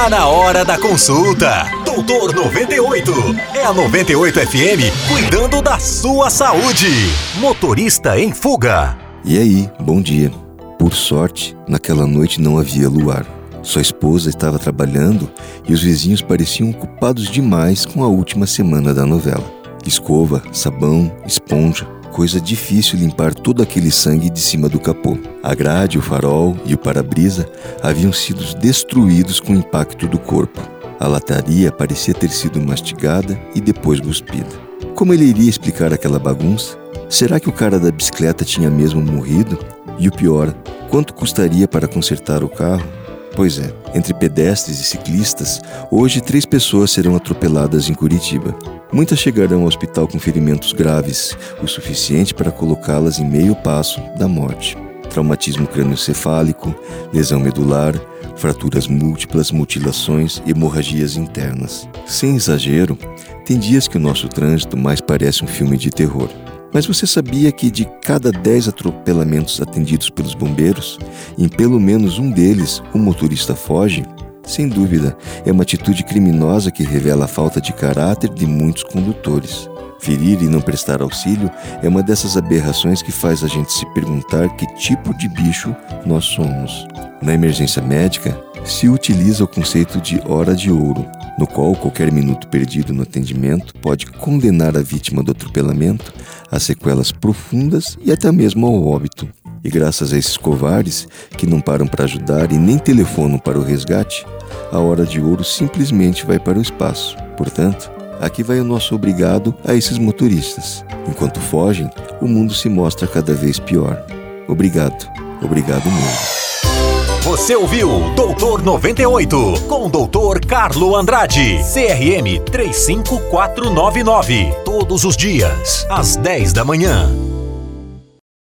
Tá na hora da consulta. Doutor 98. É a 98 FM cuidando da sua saúde. Motorista em fuga. E aí, bom dia. Por sorte, naquela noite não havia luar. Sua esposa estava trabalhando e os vizinhos pareciam ocupados demais com a última semana da novela. Escova, sabão, esponja, coisa difícil limpar todo aquele sangue de cima do capô. A grade, o farol e o para-brisa haviam sido destruídos com o impacto do corpo. A lataria parecia ter sido mastigada e depois cuspida. Como ele iria explicar aquela bagunça? Será que o cara da bicicleta tinha mesmo morrido? E o pior, quanto custaria para consertar o carro? Pois é, entre pedestres e ciclistas, hoje três pessoas serão atropeladas em Curitiba. Muitas chegarão ao hospital com ferimentos graves, o suficiente para colocá-las em meio passo da morte. Traumatismo crânioencefálico, lesão medular, fraturas múltiplas, mutilações hemorragias internas. Sem exagero, tem dias que o nosso trânsito mais parece um filme de terror. Mas você sabia que de cada 10 atropelamentos atendidos pelos bombeiros, em pelo menos um deles o motorista foge? Sem dúvida, é uma atitude criminosa que revela a falta de caráter de muitos condutores. Ferir e não prestar auxílio é uma dessas aberrações que faz a gente se perguntar que tipo de bicho nós somos. Na emergência médica, se utiliza o conceito de hora de ouro, no qual qualquer minuto perdido no atendimento pode condenar a vítima do atropelamento a sequelas profundas e até mesmo ao óbito. E graças a esses covardes que não param para ajudar e nem telefonam para o resgate, a hora de ouro simplesmente vai para o espaço. Portanto, aqui vai o nosso obrigado a esses motoristas. Enquanto fogem, o mundo se mostra cada vez pior. Obrigado, obrigado mesmo. Você ouviu Doutor 98 com o Doutor Carlo Andrade, CRM 35499. Todos os dias, às 10 da manhã.